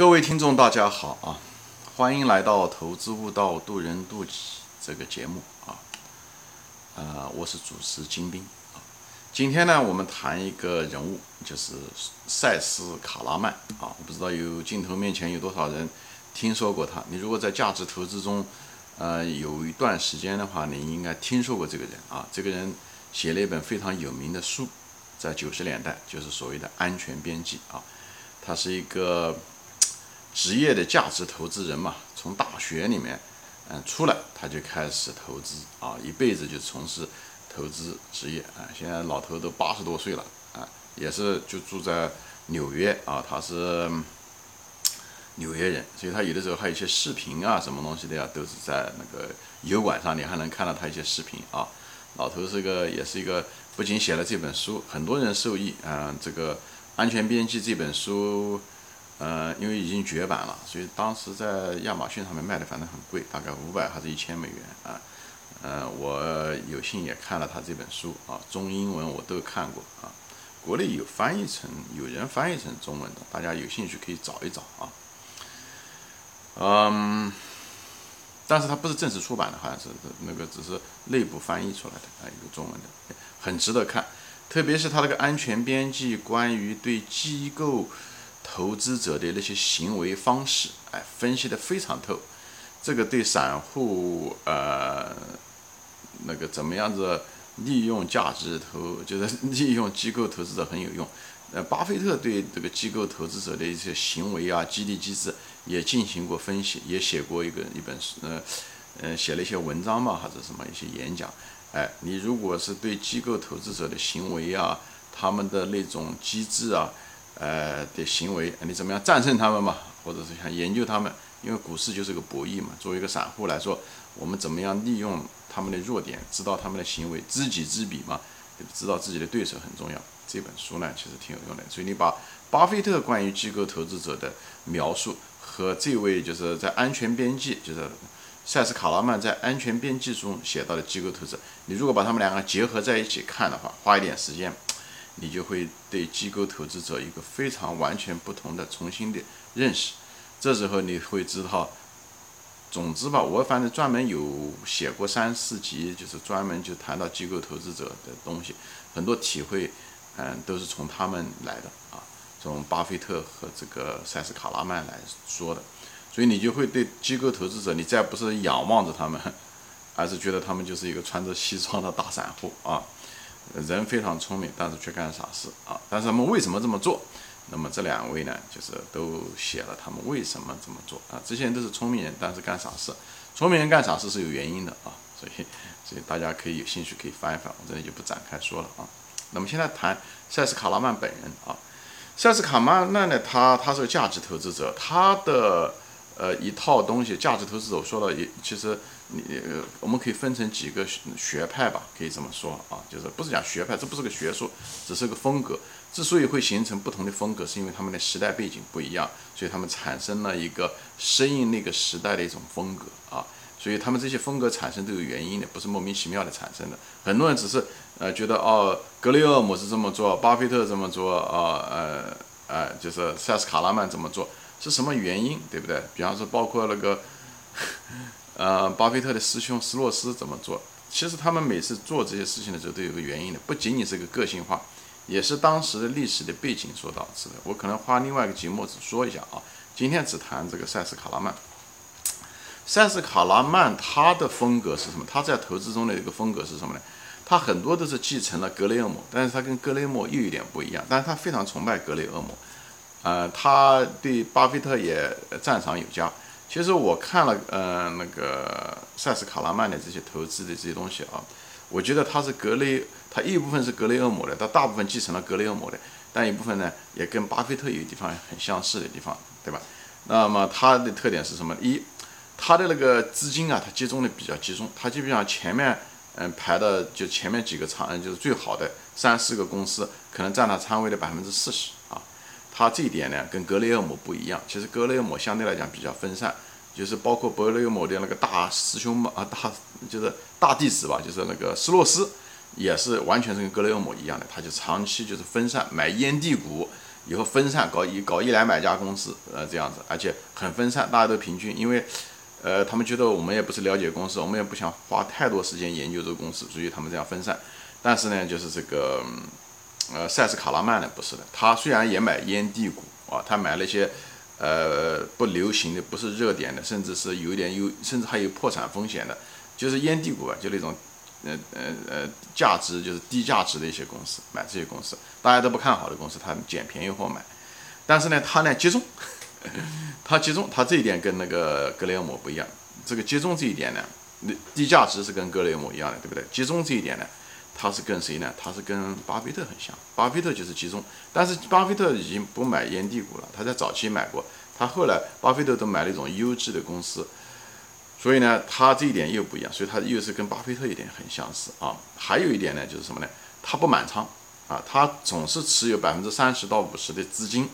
各位听众，大家好啊！欢迎来到《投资悟道，渡人渡己》这个节目啊。呃，我是主持金兵啊。今天呢，我们谈一个人物，就是塞斯·卡拉曼啊。我不知道有镜头面前有多少人听说过他。你如果在价值投资中，呃，有一段时间的话，你应该听说过这个人啊。这个人写了一本非常有名的书，在九十年代，就是所谓的安全边际啊。他是一个。职业的价值投资人嘛，从大学里面，嗯，出来他就开始投资啊，一辈子就从事投资职业啊。现在老头都八十多岁了啊，也是就住在纽约啊，他是纽约人，所以他有的时候还有一些视频啊，什么东西的呀，都是在那个油管上，你还能看到他一些视频啊。老头是个，也是一个，不仅写了这本书，很多人受益啊。这个《安全边际》这本书。呃，因为已经绝版了，所以当时在亚马逊上面卖的反正很贵，大概五百还是一千美元啊。呃，我有幸也看了他这本书啊，中英文我都看过啊。国内有翻译成，有人翻译成中文的，大家有兴趣可以找一找啊。嗯，但是它不是正式出版的，好像是那个只是内部翻译出来的啊，一个中文的，很值得看，特别是它那个安全边际，关于对机构。投资者的那些行为方式，哎，分析的非常透，这个对散户，呃，那个怎么样子利用价值投，就是利用机构投资者很有用。呃，巴菲特对这个机构投资者的一些行为啊、激励机制也进行过分析，也写过一个一本书，呃，呃，写了一些文章嘛，或者什么一些演讲。哎，你如果是对机构投资者的行为啊，他们的那种机制啊，呃的行为，你怎么样战胜他们嘛？或者是想研究他们？因为股市就是个博弈嘛。作为一个散户来说，我们怎么样利用他们的弱点，知道他们的行为，知己知彼嘛，知道自己的对手很重要。这本书呢，其实挺有用的。所以你把巴菲特关于机构投资者的描述和这位就是在安全边际，就是塞斯卡拉曼在安全边际中写到的机构投资者，你如果把他们两个结合在一起看的话，花一点时间。你就会对机构投资者一个非常完全不同的重新的认识，这时候你会知道，总之吧，我反正专门有写过三四集，就是专门就谈到机构投资者的东西，很多体会，嗯，都是从他们来的啊，从巴菲特和这个塞斯卡拉曼来说的，所以你就会对机构投资者，你再不是仰望着他们，而是觉得他们就是一个穿着西装的大散户啊。人非常聪明，但是却干傻事啊！但是他们为什么这么做？那么这两位呢，就是都写了他们为什么这么做啊！这些人都是聪明人，但是干傻事。聪明人干傻事是有原因的啊！所以，所以大家可以有兴趣可以翻一翻，我这里就不展开说了啊。那么现在谈塞斯卡拉曼本人啊，塞斯卡拉曼呢，他他是个价值投资者，他的。呃，一套东西，价值投资者说了，也其实你呃，我们可以分成几个学派吧，可以这么说啊，就是不是讲学派，这不是个学术，只是个风格。之所以会形成不同的风格，是因为他们的时代背景不一样，所以他们产生了一个适应那个时代的一种风格啊。所以他们这些风格产生都有原因的，不是莫名其妙的产生的。很多人只是呃觉得哦，格雷厄姆是这么做，巴菲特这么做啊，呃呃，就是塞斯卡拉曼这么做。是什么原因，对不对？比方说，包括那个，呃，巴菲特的师兄斯洛斯怎么做？其实他们每次做这些事情的时候都有个原因的，不仅仅是个个性化，也是当时的历史的背景所导致的。我可能花另外一个节目只说一下啊，今天只谈这个塞斯卡拉曼。塞斯卡拉曼他的风格是什么？他在投资中的一个风格是什么呢？他很多都是继承了格雷厄姆，但是他跟格雷厄姆又有点不一样，但是他非常崇拜格雷厄姆。呃，他对巴菲特也赞赏有加。其实我看了，呃，那个塞斯卡拉曼的这些投资的这些东西啊，我觉得他是格雷，他一部分是格雷厄姆的，他大部分继承了格雷厄姆的，但一部分呢也跟巴菲特有地方很相似的地方，对吧？那么他的特点是什么？一，他的那个资金啊，他集中的比较集中，他基本上前面嗯排的就前面几个仓，嗯就是最好的三四个公司，可能占他仓位的百分之四十。他这一点呢，跟格雷厄姆不一样。其实格雷厄姆相对来讲比较分散，就是包括格雷厄姆的那个大师兄嘛，啊，大就是大弟子吧，就是那个斯洛斯，也是完全是跟格雷厄姆一样的，他就长期就是分散买烟蒂股，以后分散搞一搞一两百家公司，呃，这样子，而且很分散，大家都平均，因为，呃，他们觉得我们也不是了解公司，我们也不想花太多时间研究这个公司，所以他们这样分散。但是呢，就是这个，呃，塞斯卡拉曼呢不是的，他虽然也买烟蒂股啊，他买了一些，呃，不流行的，不是热点的，甚至是有点有，甚至还有破产风险的，就是烟蒂股啊，就那种。呃呃呃，价值就是低价值的一些公司，买这些公司，大家都不看好的公司，他捡便宜货买。但是呢，他呢集中，他集中，他这一点跟那个格雷厄姆不一样。这个集中这一点呢，那低价值是跟格雷厄姆一样的，对不对？集中这一点呢，他是跟谁呢？他是跟巴菲特很像。巴菲特就是集中，但是巴菲特已经不买烟蒂股了，他在早期买过，他后来巴菲特都买了一种优质的公司。所以呢，他这一点又不一样，所以他又是跟巴菲特一点很相似啊。还有一点呢，就是什么呢？他不满仓啊，他总是持有百分之三十到五十的资金，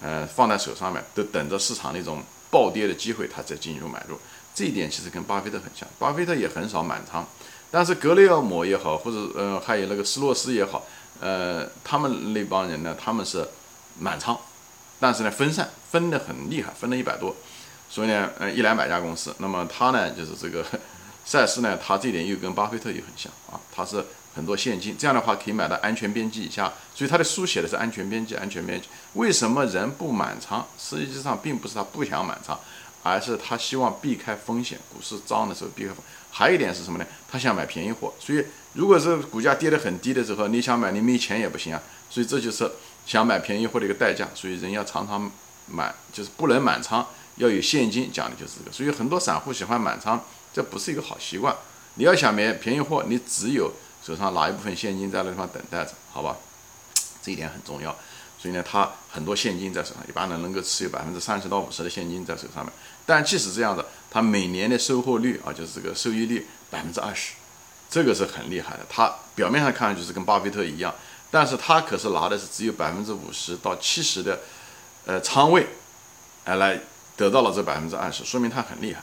呃，放在手上面，都等着市场那种暴跌的机会，他再进入买入。这一点其实跟巴菲特很像，巴菲特也很少满仓，但是格雷厄姆也好，或者呃还有那个斯洛斯也好，呃，他们那帮人呢，他们是满仓，但是呢分散，分得很厉害，分了一百多。所以呢，呃，一两百家公司，那么他呢，就是这个赛斯呢，他这点又跟巴菲特又很像啊，他是很多现金，这样的话可以买到安全边际以下，所以他的书写的是安全边际，安全边际。为什么人不满仓？实际上并不是他不想满仓，而是他希望避开风险，股市涨的时候避开风。还有一点是什么呢？他想买便宜货。所以如果是股价跌得很低的时候，你想买，你没钱也不行啊。所以这就是想买便宜货的一个代价。所以人要常常买，就是不能满仓。要有现金，讲的就是这个，所以很多散户喜欢满仓，这不是一个好习惯。你要想买便宜货，你只有手上拿一部分现金在那地方等待着，好吧？这一点很重要。所以呢，他很多现金在手上，一般人能够持有百分之三十到五十的现金在手上面。但即使这样子，他每年的收获率啊，就是这个收益率百分之二十，这个是很厉害的。他表面上看上去是跟巴菲特一样，但是他可是拿的是只有百分之五十到七十的呃仓位，来来。得到了这百分之二十，说明他很厉害。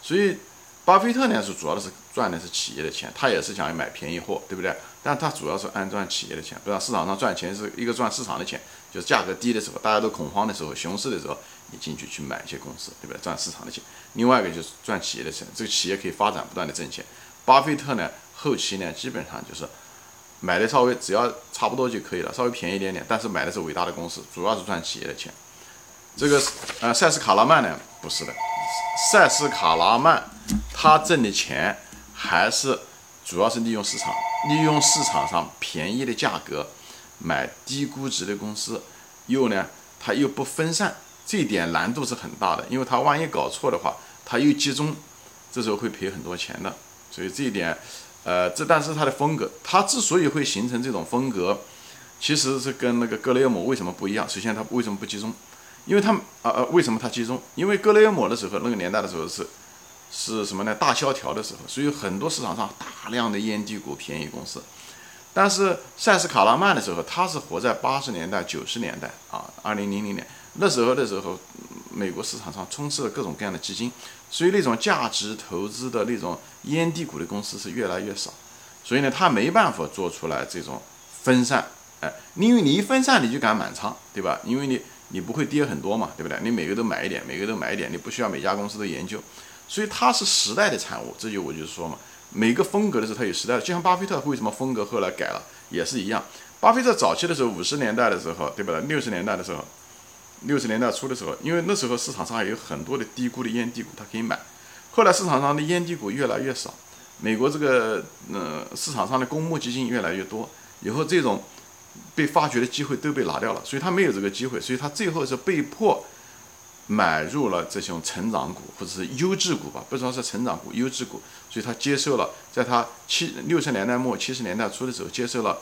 所以，巴菲特呢是主要的是赚的是企业的钱，他也是想要买便宜货，对不对？但他主要是按赚企业的钱，不知道市场上赚钱是一个赚市场的钱，就是价格低的时候，大家都恐慌的时候，熊市的时候，你进去去买一些公司，对不对？赚市场的钱。另外一个就是赚企业的钱，这个企业可以发展不断的挣钱。巴菲特呢，后期呢基本上就是买的稍微只要差不多就可以了，稍微便宜一点点，但是买的是伟大的公司，主要是赚企业的钱。这个呃，塞斯卡拉曼呢，不是的，塞斯卡拉曼他挣的钱还是主要是利用市场，利用市场上便宜的价格买低估值的公司，又呢他又不分散，这一点难度是很大的，因为他万一搞错的话，他又集中，这时候会赔很多钱的。所以这一点，呃，这但是他的风格，他之所以会形成这种风格，其实是跟那个格雷厄姆为什么不一样？首先他为什么不集中？因为他们啊啊，为什么他集中？因为格雷厄姆的时候，那个年代的时候是是什么呢？大萧条的时候，所以很多市场上大量的烟蒂股、便宜公司。但是塞斯卡拉曼的时候，他是活在八十年代、九十年代啊，二零零零年那时候的时候，美国市场上充斥了各种各样的基金，所以那种价值投资的那种烟蒂股的公司是越来越少。所以呢，他没办法做出来这种分散，哎，因为你一分散，你就敢满仓，对吧？因为你。你不会跌很多嘛，对不对？你每个都买一点，每个都买一点，你不需要每家公司都研究，所以它是时代的产物。这就我就是说嘛，每个风格的时候它有时代，就像巴菲特为什么风格后来改了也是一样。巴菲特早期的时候，五十年代的时候，对吧？六十年代的时候，六十年代初的时候，因为那时候市场上有很多的低估的烟蒂股，他可以买。后来市场上的烟蒂股越来越少，美国这个呃市场上的公募基金越来越多，以后这种。被发掘的机会都被拿掉了，所以他没有这个机会，所以他最后是被迫买入了这种成长股或者是优质股吧，不知道是成长股、优质股，所以他接受了，在他七六十年代末、七十年代初的时候，接受了，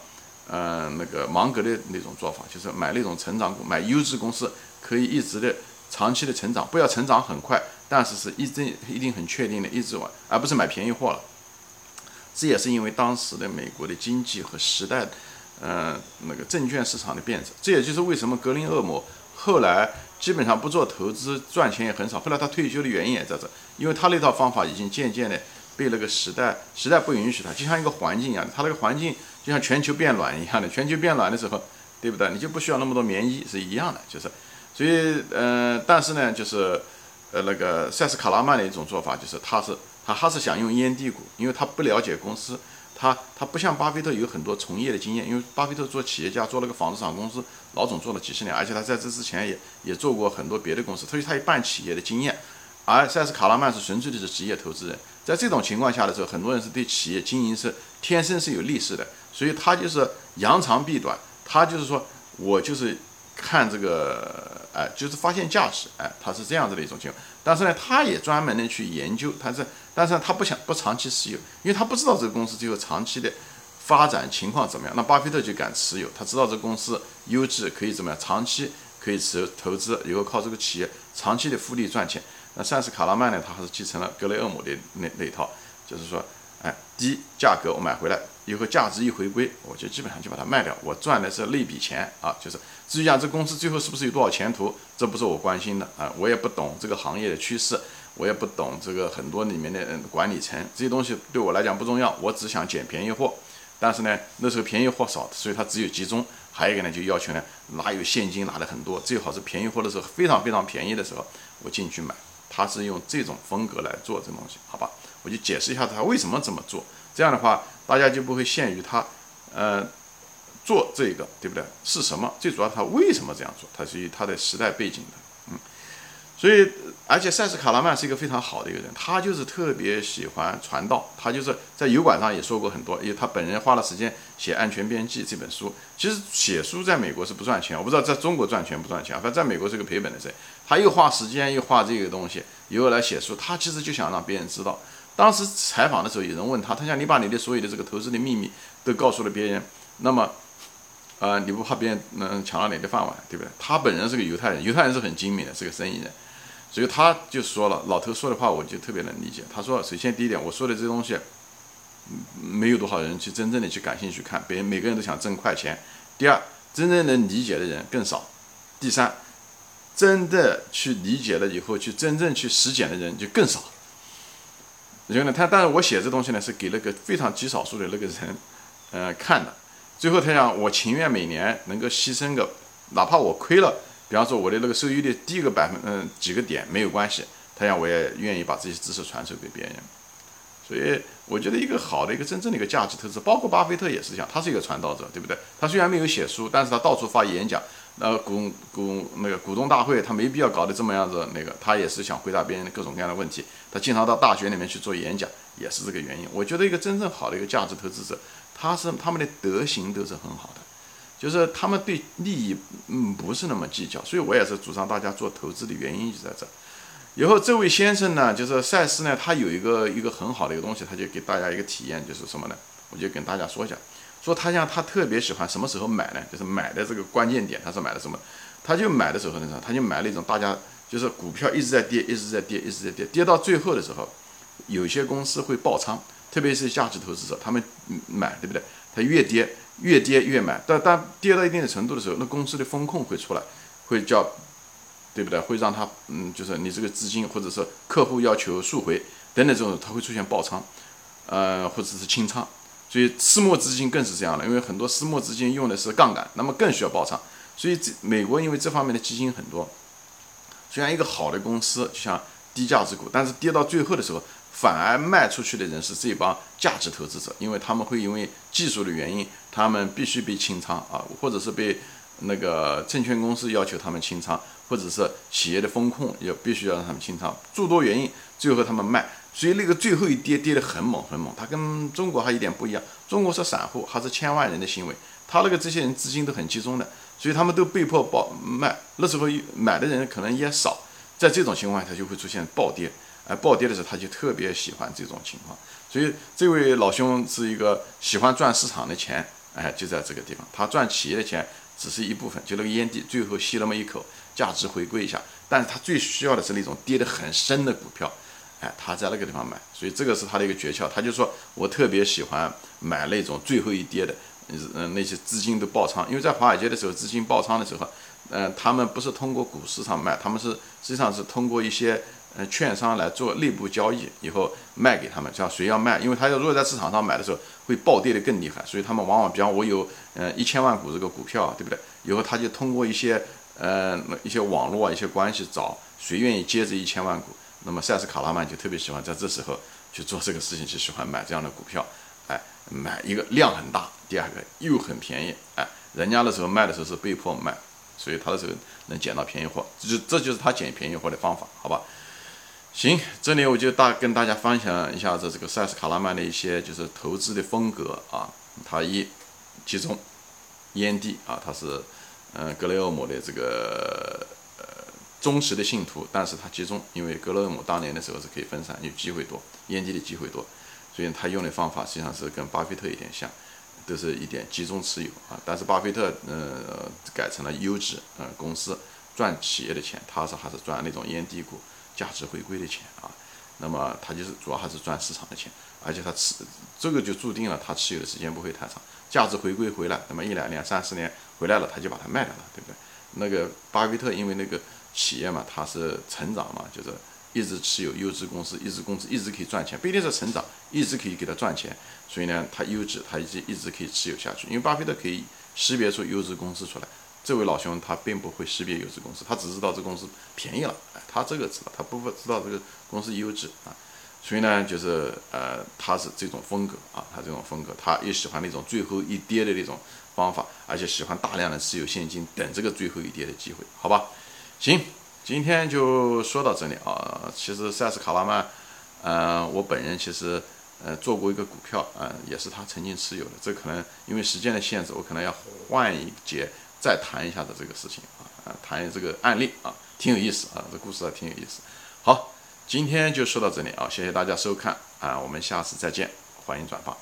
嗯，那个芒格的那种做法，就是买那种成长股，买优质公司，可以一直的长期的成长，不要成长很快，但是是一定一定很确定的一直往，而不是买便宜货了。这也是因为当时的美国的经济和时代。嗯，那个证券市场的变质，这也就是为什么格林厄姆后来基本上不做投资，赚钱也很少。后来他退休的原因也在这，因为他那套方法已经渐渐的被那个时代时代不允许他，就像一个环境一样，他那个环境就像全球变暖一样的，全球变暖的时候，对不对？你就不需要那么多棉衣，是一样的，就是，所以，嗯，但是呢，就是，呃，那个塞斯卡拉曼的一种做法，就是他是他还是想用烟蒂股，因为他不了解公司，他他不像巴菲特有很多从业的经验，因为巴菲特做企业家，做了个纺织厂公司，老总做了几十年，而且他在这之前也也做过很多别的公司，所以他有办企业的经验。而塞斯卡拉曼是纯粹的是职业投资人，在这种情况下的时候，很多人是对企业经营是天生是有劣势的，所以他就是扬长避短，他就是说我就是看这个，哎，就是发现价值，哎，他是这样子的一种情况。但是呢，他也专门的去研究，他是，但是他不想不长期持有，因为他不知道这个公司最后长期的发展情况怎么样。那巴菲特就敢持有，他知道这个公司优质，可以怎么样，长期可以持投资，以后靠这个企业长期的复利赚钱。那塞斯卡拉曼呢？他还是继承了格雷厄姆的那那一套，就是说，哎，低价格我买回来以后，价值一回归，我就基本上就把它卖掉，我赚的是那笔钱啊。就是至于讲这公司最后是不是有多少前途，这不是我关心的啊。我也不懂这个行业的趋势，我也不懂这个很多里面的管理层这些东西对我来讲不重要，我只想捡便宜货。但是呢，那时候便宜货少，所以它只有集中。还有一个呢，就要求呢，拿有现金拿的很多，最好是便宜货的时候非常非常便宜的时候，我进去买。他是用这种风格来做这东西，好吧？我就解释一下他为什么这么做。这样的话，大家就不会限于他，呃，做这个，对不对？是什么？最主要他为什么这样做？他是以他的时代背景的。嗯所以，而且塞斯卡拉曼是一个非常好的一个人，他就是特别喜欢传道，他就是在油管上也说过很多，因为他本人花了时间写《安全边际》这本书。其实写书在美国是不赚钱，我不知道在中国赚钱不赚钱，反正在美国是个赔本的事。他又花时间又花这个东西，又来写书，他其实就想让别人知道。当时采访的时候，有人问他，他想你把你的所有的这个投资的秘密都告诉了别人，那么，呃，你不怕别人能抢了你的饭碗，对不对？他本人是个犹太人，犹太人是很精明的，是个生意人。所以他就说了，老头说的话我就特别能理解。他说，首先第一点，我说的这东西，没有多少人去真正的去感兴趣看，别人每个人都想挣快钱。第二，真正能理解的人更少。第三，真的去理解了以后，去真正去实践的人就更少。然后呢，他但是我写这东西呢，是给那个非常极少数的那个人，呃，看的。最后他讲，我情愿每年能够牺牲个，哪怕我亏了。比方说我的那个收益率低个百分嗯几个点没有关系，他讲我也愿意把这些知识传授给别人，所以我觉得一个好的一个真正的一个价值投资，包括巴菲特也是这样，他是一个传道者，对不对？他虽然没有写书，但是他到处发演讲，呃股股那个股东大会他没必要搞得这么样子，那个他也是想回答别人的各种各样的问题，他经常到大学里面去做演讲，也是这个原因。我觉得一个真正好的一个价值投资者，他是他们的德行都是很好的。就是他们对利益，嗯，不是那么计较，所以我也是主张大家做投资的原因就在这。以后这位先生呢，就是赛斯呢，他有一个一个很好的一个东西，他就给大家一个体验，就是什么呢？我就跟大家说一下，说他像他特别喜欢什么时候买呢？就是买的这个关键点，他是买的什么？他就买的时候呢，他就买那种大家就是股票一直在跌，一直在跌，一直在跌，跌到最后的时候，有些公司会爆仓，特别是价值投资者，他们买，对不对？他越跌。越跌越买，但但跌到一定的程度的时候，那公司的风控会出来，会叫，对不对？会让他，嗯，就是你这个资金或者是客户要求赎回等等这种，它会出现爆仓，呃，或者是清仓。所以私募资金更是这样的，因为很多私募资金用的是杠杆，那么更需要爆仓。所以这美国因为这方面的基金很多，虽然一个好的公司就像低价值股，但是跌到最后的时候。反而卖出去的人是这帮价值投资者，因为他们会因为技术的原因，他们必须被清仓啊，或者是被那个证券公司要求他们清仓，或者是企业的风控也必须要让他们清仓，诸多原因，最后他们卖，所以那个最后一跌跌得很猛很猛，它跟中国还有点不一样，中国是散户，还是千万人的行为，他那个这些人资金都很集中的，所以他们都被迫爆卖，那时候买的人可能也少，在这种情况下它就会出现暴跌。哎，暴跌的时候他就特别喜欢这种情况，所以这位老兄是一个喜欢赚市场的钱，哎，就在这个地方，他赚企业的钱只是一部分，就那个烟蒂，最后吸那么一口，价值回归一下，但是他最需要的是那种跌得很深的股票，他在那个地方买，所以这个是他的一个诀窍，他就说我特别喜欢买那种最后一跌的，嗯，那些资金都爆仓，因为在华尔街的时候，资金爆仓的时候，呃，他们不是通过股市上卖，他们是实际上是通过一些呃券商来做内部交易，以后卖给他们，叫谁要卖，因为他要如果在市场上买的时候会暴跌的更厉害，所以他们往往，比方我有呃一千万股这个股票，对不对？以后他就通过一些呃一些网络啊一些关系找谁愿意接这一千万股，那么塞斯卡拉曼就特别喜欢在这时候去做这个事情，就喜欢买这样的股票，哎，买一个量很大，第二个又很便宜，哎，人家的时候卖的时候是被迫卖。所以他的时候能捡到便宜货，这就这就是他捡便宜货的方法，好吧？行，这里我就大跟大家分享一下子这个塞斯卡拉曼的一些就是投资的风格啊。他一集中烟蒂啊，他是嗯格雷厄姆的这个忠实的信徒，但是他集中，因为格雷厄姆当年的时候是可以分散，有机会多，烟蒂的机会多，所以他用的方法实际上是跟巴菲特有点像。都是一点集中持有啊，但是巴菲特呃改成了优质呃公司赚企业的钱，他是还是赚那种烟蒂股价值回归的钱啊。那么他就是主要还是赚市场的钱，而且他持这个就注定了他持有的时间不会太长，价值回归回来，那么一两年、三十年回来了，他就把它卖掉了，对不对？那个巴菲特因为那个企业嘛，它是成长嘛，就是。一直持有优质公司，一直公司一直可以赚钱，不一定是成长，一直可以给它赚钱，所以呢，它优质，它一直一直可以持有下去。因为巴菲特可以识别出优质公司出来，这位老兄他并不会识别优质公司，他只知道这公司便宜了，哎，他这个知道，他不会知道这个公司优质啊，所以呢，就是呃，他是这种风格啊，他这种风格，他也喜欢那种最后一跌的那种方法，而且喜欢大量的持有现金，等这个最后一跌的机会，好吧？行。今天就说到这里啊。其实塞斯卡拉曼，呃，我本人其实呃做过一个股票，呃，也是他曾经持有的。这可能因为时间的限制，我可能要换一节再谈一下的这个事情啊，谈这个案例啊，挺有意思啊，这故事还挺有意思。好，今天就说到这里啊，谢谢大家收看啊，我们下次再见，欢迎转发。